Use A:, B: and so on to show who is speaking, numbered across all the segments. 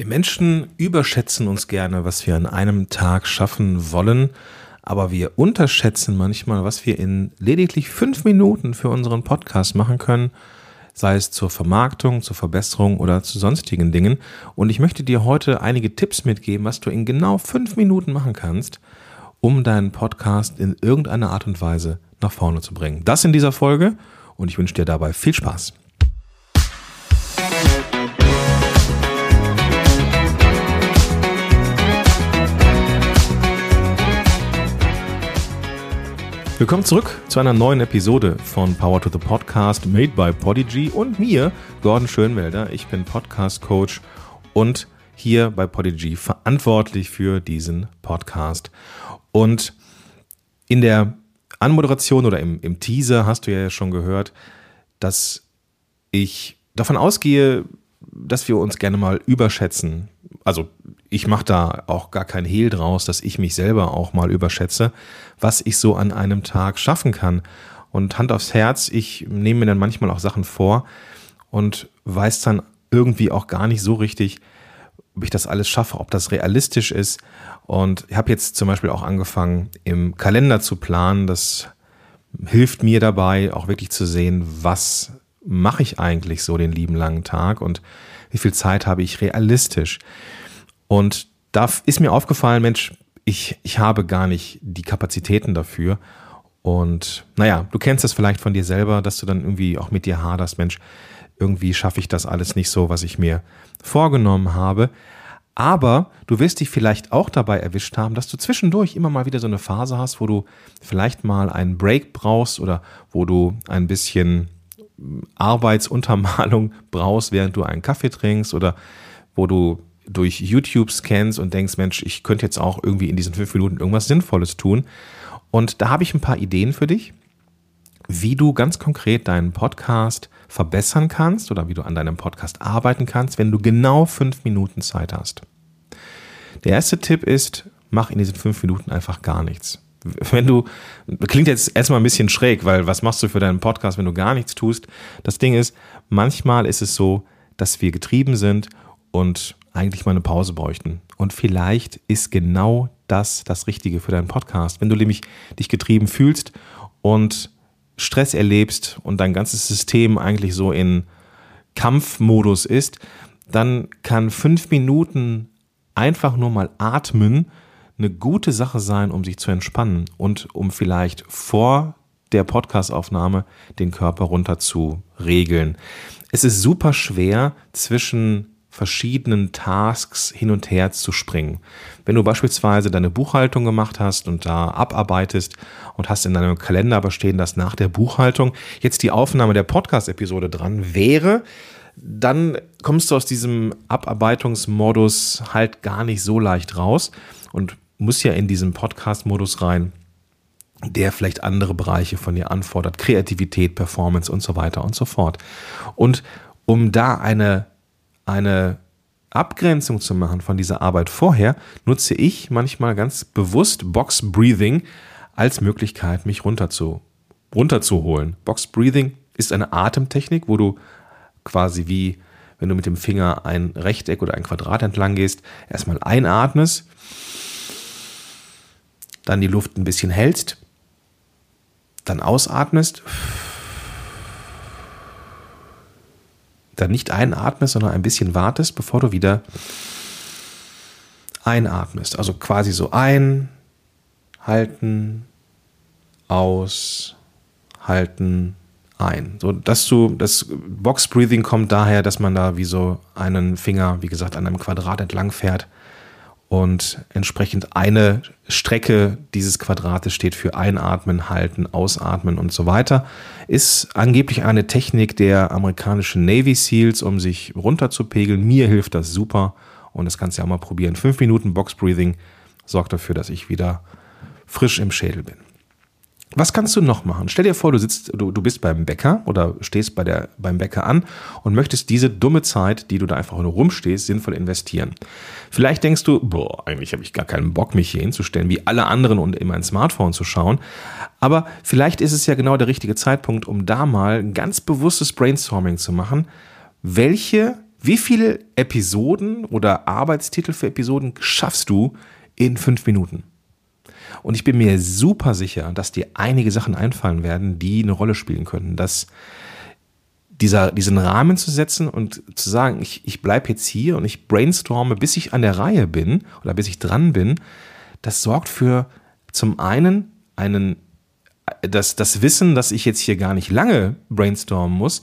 A: Wir Menschen überschätzen uns gerne, was wir an einem Tag schaffen wollen, aber wir unterschätzen manchmal, was wir in lediglich fünf Minuten für unseren Podcast machen können, sei es zur Vermarktung, zur Verbesserung oder zu sonstigen Dingen. Und ich möchte dir heute einige Tipps mitgeben, was du in genau fünf Minuten machen kannst, um deinen Podcast in irgendeiner Art und Weise nach vorne zu bringen. Das in dieser Folge und ich wünsche dir dabei viel Spaß. Willkommen zurück zu einer neuen Episode von Power to the Podcast made by Podigy und mir, Gordon Schönwelder. Ich bin Podcast Coach und hier bei Podigy verantwortlich für diesen Podcast. Und in der Anmoderation oder im, im Teaser hast du ja schon gehört, dass ich davon ausgehe, dass wir uns gerne mal überschätzen. Also ich mache da auch gar kein Hehl draus, dass ich mich selber auch mal überschätze, was ich so an einem Tag schaffen kann. Und Hand aufs Herz, ich nehme mir dann manchmal auch Sachen vor und weiß dann irgendwie auch gar nicht so richtig, ob ich das alles schaffe, ob das realistisch ist. Und ich habe jetzt zum Beispiel auch angefangen, im Kalender zu planen. Das hilft mir dabei, auch wirklich zu sehen, was mache ich eigentlich so den lieben langen Tag und wie viel Zeit habe ich realistisch. Und da ist mir aufgefallen, Mensch, ich, ich habe gar nicht die Kapazitäten dafür. Und naja, du kennst das vielleicht von dir selber, dass du dann irgendwie auch mit dir haderst, Mensch, irgendwie schaffe ich das alles nicht so, was ich mir vorgenommen habe. Aber du wirst dich vielleicht auch dabei erwischt haben, dass du zwischendurch immer mal wieder so eine Phase hast, wo du vielleicht mal einen Break brauchst oder wo du ein bisschen Arbeitsuntermalung brauchst, während du einen Kaffee trinkst oder wo du durch YouTube scannst und denkst, Mensch, ich könnte jetzt auch irgendwie in diesen fünf Minuten irgendwas Sinnvolles tun. Und da habe ich ein paar Ideen für dich, wie du ganz konkret deinen Podcast verbessern kannst oder wie du an deinem Podcast arbeiten kannst, wenn du genau fünf Minuten Zeit hast. Der erste Tipp ist, mach in diesen fünf Minuten einfach gar nichts wenn du, klingt jetzt erstmal ein bisschen schräg, weil was machst du für deinen Podcast, wenn du gar nichts tust? Das Ding ist, manchmal ist es so, dass wir getrieben sind und eigentlich mal eine Pause bräuchten. Und vielleicht ist genau das das Richtige für deinen Podcast. Wenn du nämlich dich getrieben fühlst und Stress erlebst und dein ganzes System eigentlich so in Kampfmodus ist, dann kann fünf Minuten einfach nur mal atmen eine gute Sache sein, um sich zu entspannen und um vielleicht vor der Podcastaufnahme den Körper runter zu regeln. Es ist super schwer zwischen verschiedenen Tasks hin und her zu springen. Wenn du beispielsweise deine Buchhaltung gemacht hast und da abarbeitest und hast in deinem Kalender aber stehen, dass nach der Buchhaltung jetzt die Aufnahme der Podcast-Episode dran wäre, dann kommst du aus diesem Abarbeitungsmodus halt gar nicht so leicht raus und muss ja in diesen Podcast-Modus rein, der vielleicht andere Bereiche von dir anfordert, Kreativität, Performance und so weiter und so fort. Und um da eine, eine Abgrenzung zu machen von dieser Arbeit vorher, nutze ich manchmal ganz bewusst Box Breathing als Möglichkeit, mich runter zu, runterzuholen. Box Breathing ist eine Atemtechnik, wo du quasi wie wenn du mit dem Finger ein Rechteck oder ein Quadrat entlang gehst, erstmal einatmest dann die Luft ein bisschen hältst, dann ausatmest, dann nicht einatmest, sondern ein bisschen wartest, bevor du wieder einatmest. Also quasi so ein, halten, aus, halten, ein. So, dass du, das Box Breathing kommt daher, dass man da wie so einen Finger, wie gesagt, an einem Quadrat entlang fährt und entsprechend eine Strecke dieses Quadrates steht für Einatmen, Halten, Ausatmen und so weiter. Ist angeblich eine Technik der amerikanischen Navy SEALs, um sich runterzupegeln. Mir hilft das super und das kannst du ja auch mal probieren. Fünf Minuten Box Breathing sorgt dafür, dass ich wieder frisch im Schädel bin. Was kannst du noch machen? Stell dir vor, du sitzt, du, du bist beim Bäcker oder stehst bei der, beim Bäcker an und möchtest diese dumme Zeit, die du da einfach nur rumstehst, sinnvoll investieren. Vielleicht denkst du, boah, eigentlich habe ich gar keinen Bock, mich hier hinzustellen, wie alle anderen und in mein Smartphone zu schauen. Aber vielleicht ist es ja genau der richtige Zeitpunkt, um da mal ein ganz bewusstes Brainstorming zu machen. Welche Wie viele Episoden oder Arbeitstitel für Episoden schaffst du in fünf Minuten? Und ich bin mir super sicher, dass dir einige Sachen einfallen werden, die eine Rolle spielen könnten. Dass dieser, diesen Rahmen zu setzen und zu sagen, ich, ich bleibe jetzt hier und ich brainstorme, bis ich an der Reihe bin oder bis ich dran bin, das sorgt für zum einen einen, das, das Wissen, dass ich jetzt hier gar nicht lange brainstormen muss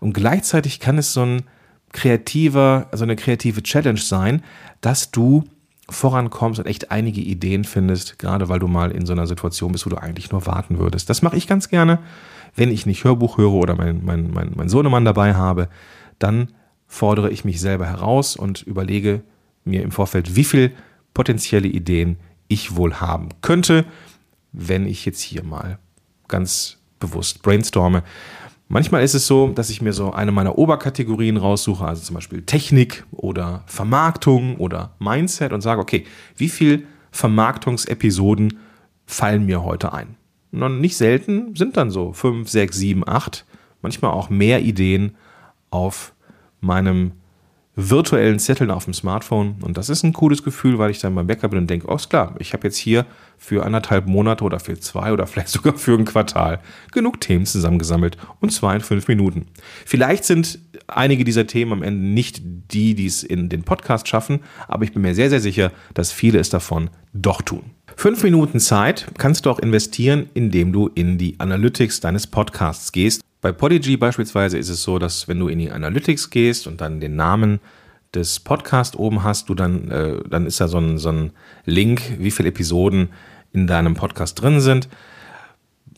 A: und gleichzeitig kann es so ein kreativer, also eine kreative Challenge sein, dass du vorankommst und echt einige Ideen findest, gerade weil du mal in so einer Situation bist, wo du eigentlich nur warten würdest. Das mache ich ganz gerne, wenn ich nicht Hörbuch höre oder mein, mein, mein, mein Sohnemann dabei habe, dann fordere ich mich selber heraus und überlege mir im Vorfeld, wie viel potenzielle Ideen ich wohl haben könnte, wenn ich jetzt hier mal ganz bewusst brainstorme. Manchmal ist es so, dass ich mir so eine meiner Oberkategorien raussuche, also zum Beispiel Technik oder Vermarktung oder Mindset und sage, okay, wie viel Vermarktungsepisoden fallen mir heute ein? Und nicht selten sind dann so fünf, sechs, sieben, acht, manchmal auch mehr Ideen auf meinem virtuellen Zetteln auf dem Smartphone. Und das ist ein cooles Gefühl, weil ich dann beim Bäcker bin und denke, oh, ist klar, ich habe jetzt hier für anderthalb Monate oder für zwei oder vielleicht sogar für ein Quartal genug Themen zusammengesammelt und zwar in fünf Minuten. Vielleicht sind einige dieser Themen am Ende nicht die, die es in den Podcast schaffen, aber ich bin mir sehr, sehr sicher, dass viele es davon doch tun. Fünf Minuten Zeit kannst du auch investieren, indem du in die Analytics deines Podcasts gehst bei Podigy beispielsweise ist es so, dass wenn du in die Analytics gehst und dann den Namen des Podcasts oben hast, du dann, äh, dann ist da so ein, so ein Link, wie viele Episoden in deinem Podcast drin sind.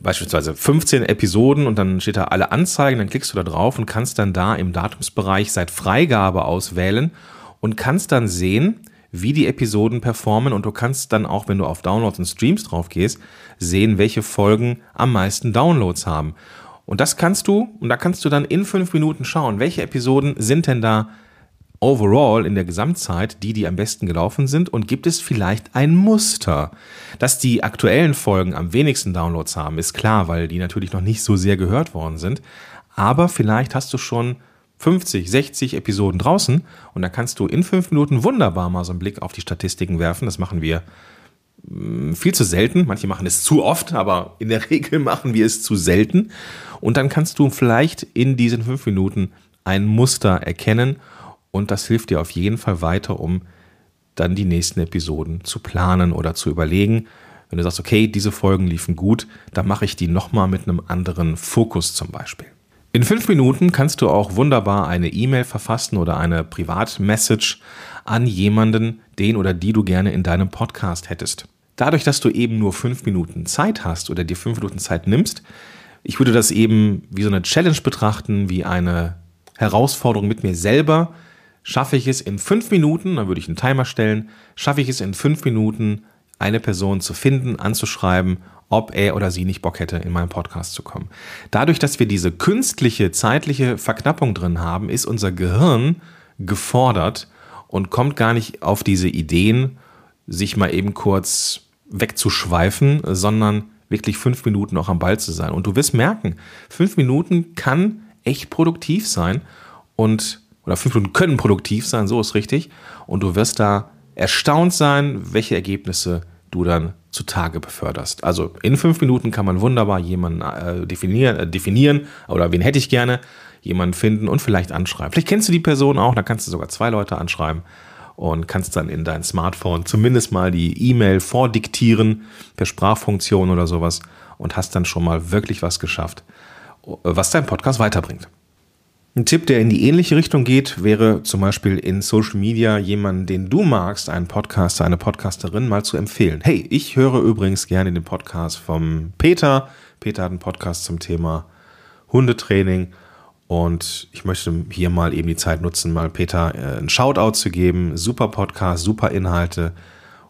A: Beispielsweise 15 Episoden und dann steht da alle Anzeigen, dann klickst du da drauf und kannst dann da im Datumsbereich seit Freigabe auswählen und kannst dann sehen, wie die Episoden performen und du kannst dann auch, wenn du auf Downloads und Streams drauf gehst, sehen, welche Folgen am meisten Downloads haben. Und das kannst du, und da kannst du dann in fünf Minuten schauen, welche Episoden sind denn da overall in der Gesamtzeit die, die am besten gelaufen sind und gibt es vielleicht ein Muster? Dass die aktuellen Folgen am wenigsten Downloads haben, ist klar, weil die natürlich noch nicht so sehr gehört worden sind. Aber vielleicht hast du schon 50, 60 Episoden draußen und da kannst du in fünf Minuten wunderbar mal so einen Blick auf die Statistiken werfen. Das machen wir viel zu selten. Manche machen es zu oft, aber in der Regel machen wir es zu selten. Und dann kannst du vielleicht in diesen fünf Minuten ein Muster erkennen und das hilft dir auf jeden Fall weiter, um dann die nächsten Episoden zu planen oder zu überlegen. Wenn du sagst, okay, diese Folgen liefen gut, dann mache ich die nochmal mit einem anderen Fokus zum Beispiel. In fünf Minuten kannst du auch wunderbar eine E-Mail verfassen oder eine Privatmessage an jemanden, den oder die du gerne in deinem Podcast hättest. Dadurch, dass du eben nur fünf Minuten Zeit hast oder dir fünf Minuten Zeit nimmst, ich würde das eben wie so eine Challenge betrachten, wie eine Herausforderung mit mir selber. Schaffe ich es in fünf Minuten, dann würde ich einen Timer stellen, schaffe ich es in fünf Minuten, eine Person zu finden, anzuschreiben, ob er oder sie nicht Bock hätte, in meinen Podcast zu kommen. Dadurch, dass wir diese künstliche, zeitliche Verknappung drin haben, ist unser Gehirn gefordert und kommt gar nicht auf diese Ideen, sich mal eben kurz wegzuschweifen, sondern wirklich fünf Minuten auch am Ball zu sein. Und du wirst merken, fünf Minuten kann echt produktiv sein und oder fünf Minuten können produktiv sein, so ist richtig. Und du wirst da erstaunt sein, welche Ergebnisse du dann zutage beförderst. Also in fünf Minuten kann man wunderbar jemanden äh, definieren, äh, definieren oder wen hätte ich gerne, jemanden finden und vielleicht anschreiben. Vielleicht kennst du die Person auch, da kannst du sogar zwei Leute anschreiben und kannst dann in dein Smartphone zumindest mal die E-Mail vordiktieren per Sprachfunktion oder sowas und hast dann schon mal wirklich was geschafft, was dein Podcast weiterbringt. Ein Tipp, der in die ähnliche Richtung geht, wäre zum Beispiel in Social Media jemanden, den du magst, einen Podcaster, eine Podcasterin mal zu empfehlen. Hey, ich höre übrigens gerne den Podcast vom Peter. Peter hat einen Podcast zum Thema Hundetraining und ich möchte hier mal eben die Zeit nutzen, mal Peter äh, einen Shoutout zu geben. Super Podcast, super Inhalte.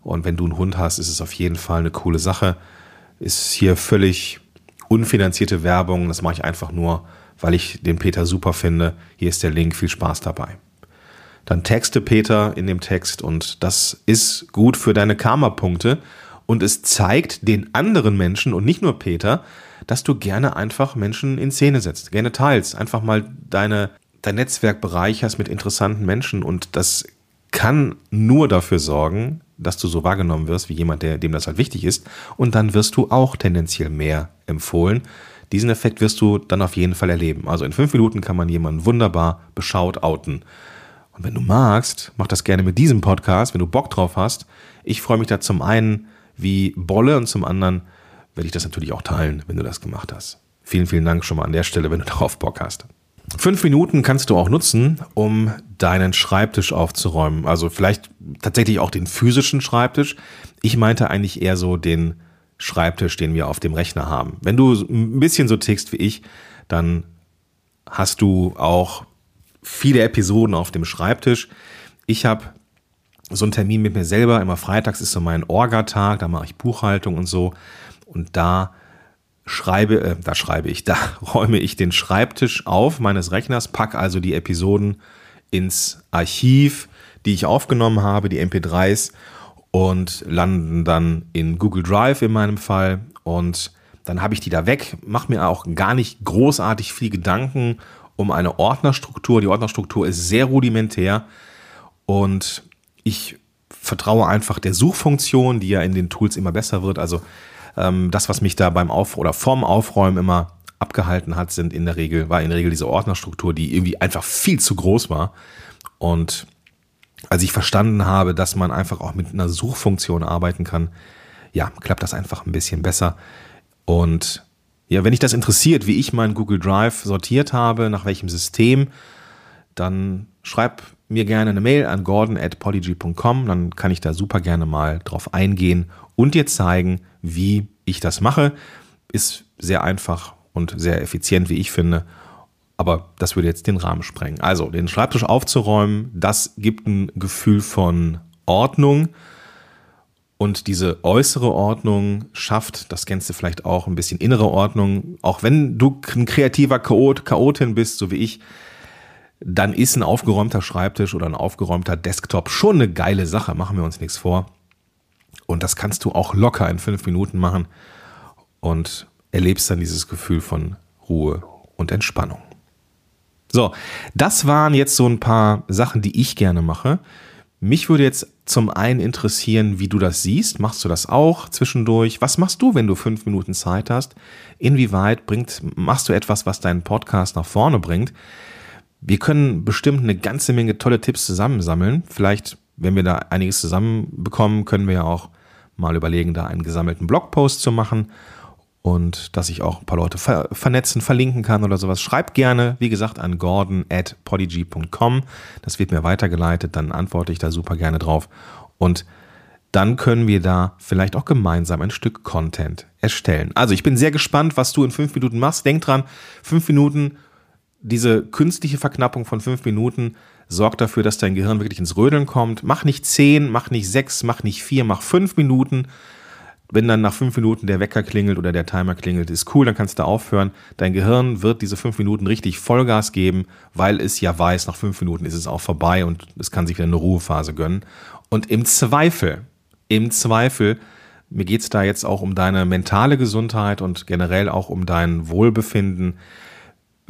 A: Und wenn du einen Hund hast, ist es auf jeden Fall eine coole Sache. Ist hier völlig unfinanzierte Werbung. Das mache ich einfach nur, weil ich den Peter super finde. Hier ist der Link. Viel Spaß dabei. Dann texte Peter in dem Text und das ist gut für deine Karma-Punkte und es zeigt den anderen Menschen und nicht nur Peter, dass du gerne einfach Menschen in Szene setzt, gerne teilst, einfach mal deine dein Netzwerk bereicherst mit interessanten Menschen und das kann nur dafür sorgen, dass du so wahrgenommen wirst wie jemand, der, dem das halt wichtig ist. Und dann wirst du auch tendenziell mehr empfohlen. Diesen Effekt wirst du dann auf jeden Fall erleben. Also in fünf Minuten kann man jemanden wunderbar beschaut outen. Und wenn du magst, mach das gerne mit diesem Podcast, wenn du Bock drauf hast. Ich freue mich da zum einen wie Bolle und zum anderen werde ich das natürlich auch teilen, wenn du das gemacht hast. Vielen, vielen Dank schon mal an der Stelle, wenn du darauf Bock hast. Fünf Minuten kannst du auch nutzen, um deinen Schreibtisch aufzuräumen. Also vielleicht tatsächlich auch den physischen Schreibtisch. Ich meinte eigentlich eher so den Schreibtisch, den wir auf dem Rechner haben. Wenn du ein bisschen so tickst wie ich, dann hast du auch viele Episoden auf dem Schreibtisch. Ich habe so einen Termin mit mir selber. Immer freitags ist so mein Orga-Tag, da mache ich Buchhaltung und so. Und da schreibe, äh, da schreibe ich, da räume ich den Schreibtisch auf meines Rechners, packe also die Episoden ins Archiv, die ich aufgenommen habe, die MP3s und landen dann in Google Drive in meinem Fall und dann habe ich die da weg, mache mir auch gar nicht großartig viel Gedanken um eine Ordnerstruktur. Die Ordnerstruktur ist sehr rudimentär und ich vertraue einfach der Suchfunktion, die ja in den Tools immer besser wird. Also ähm, das, was mich da beim Auf- oder vorm Aufräumen immer abgehalten hat, sind in der Regel, war in der Regel diese Ordnerstruktur, die irgendwie einfach viel zu groß war. Und als ich verstanden habe, dass man einfach auch mit einer Suchfunktion arbeiten kann, ja, klappt das einfach ein bisschen besser. Und ja, wenn dich das interessiert, wie ich meinen Google Drive sortiert habe, nach welchem System, dann schreib mir gerne eine Mail an gordon at polyg.com, dann kann ich da super gerne mal drauf eingehen und dir zeigen, wie ich das mache. Ist sehr einfach und sehr effizient, wie ich finde. Aber das würde jetzt den Rahmen sprengen. Also, den Schreibtisch aufzuräumen, das gibt ein Gefühl von Ordnung. Und diese äußere Ordnung schafft das Ganze vielleicht auch ein bisschen innere Ordnung. Auch wenn du ein kreativer Chaot, Chaotin bist, so wie ich, dann ist ein aufgeräumter Schreibtisch oder ein aufgeräumter Desktop schon eine geile Sache. Machen wir uns nichts vor. Und das kannst du auch locker in fünf Minuten machen und erlebst dann dieses Gefühl von Ruhe und Entspannung. So, das waren jetzt so ein paar Sachen, die ich gerne mache. Mich würde jetzt zum einen interessieren, wie du das siehst. Machst du das auch zwischendurch? Was machst du, wenn du fünf Minuten Zeit hast? Inwieweit bringt, machst du etwas, was deinen Podcast nach vorne bringt? Wir können bestimmt eine ganze Menge tolle Tipps zusammensammeln. Vielleicht, wenn wir da einiges zusammenbekommen, können wir ja auch mal überlegen, da einen gesammelten Blogpost zu machen und dass ich auch ein paar Leute ver vernetzen, verlinken kann oder sowas. Schreibt gerne, wie gesagt, an gordon at podigy.com. Das wird mir weitergeleitet, dann antworte ich da super gerne drauf. Und dann können wir da vielleicht auch gemeinsam ein Stück Content erstellen. Also ich bin sehr gespannt, was du in fünf Minuten machst. Denk dran, fünf Minuten, diese künstliche Verknappung von fünf Minuten sorgt dafür, dass dein Gehirn wirklich ins Rödeln kommt. Mach nicht zehn, mach nicht sechs, mach nicht vier, mach fünf Minuten. Wenn dann nach fünf Minuten der Wecker klingelt oder der Timer klingelt, ist cool, dann kannst du aufhören. Dein Gehirn wird diese fünf Minuten richtig Vollgas geben, weil es ja weiß, nach fünf Minuten ist es auch vorbei und es kann sich wieder eine Ruhephase gönnen. Und im Zweifel, im Zweifel, mir geht's da jetzt auch um deine mentale Gesundheit und generell auch um dein Wohlbefinden.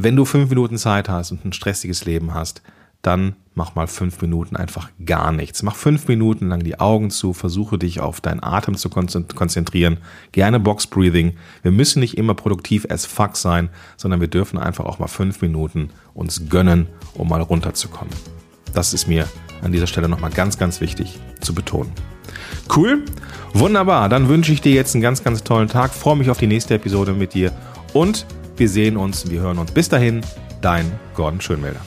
A: Wenn du fünf Minuten Zeit hast und ein stressiges Leben hast, dann mach mal fünf Minuten einfach gar nichts. Mach fünf Minuten lang die Augen zu, versuche dich auf deinen Atem zu konzentrieren. Gerne Box Breathing. Wir müssen nicht immer produktiv as fuck sein, sondern wir dürfen einfach auch mal fünf Minuten uns gönnen, um mal runterzukommen. Das ist mir an dieser Stelle nochmal ganz, ganz wichtig zu betonen. Cool, wunderbar. Dann wünsche ich dir jetzt einen ganz, ganz tollen Tag. Freue mich auf die nächste Episode mit dir und wir sehen uns, wir hören uns. Bis dahin, dein Gordon Schönmelder.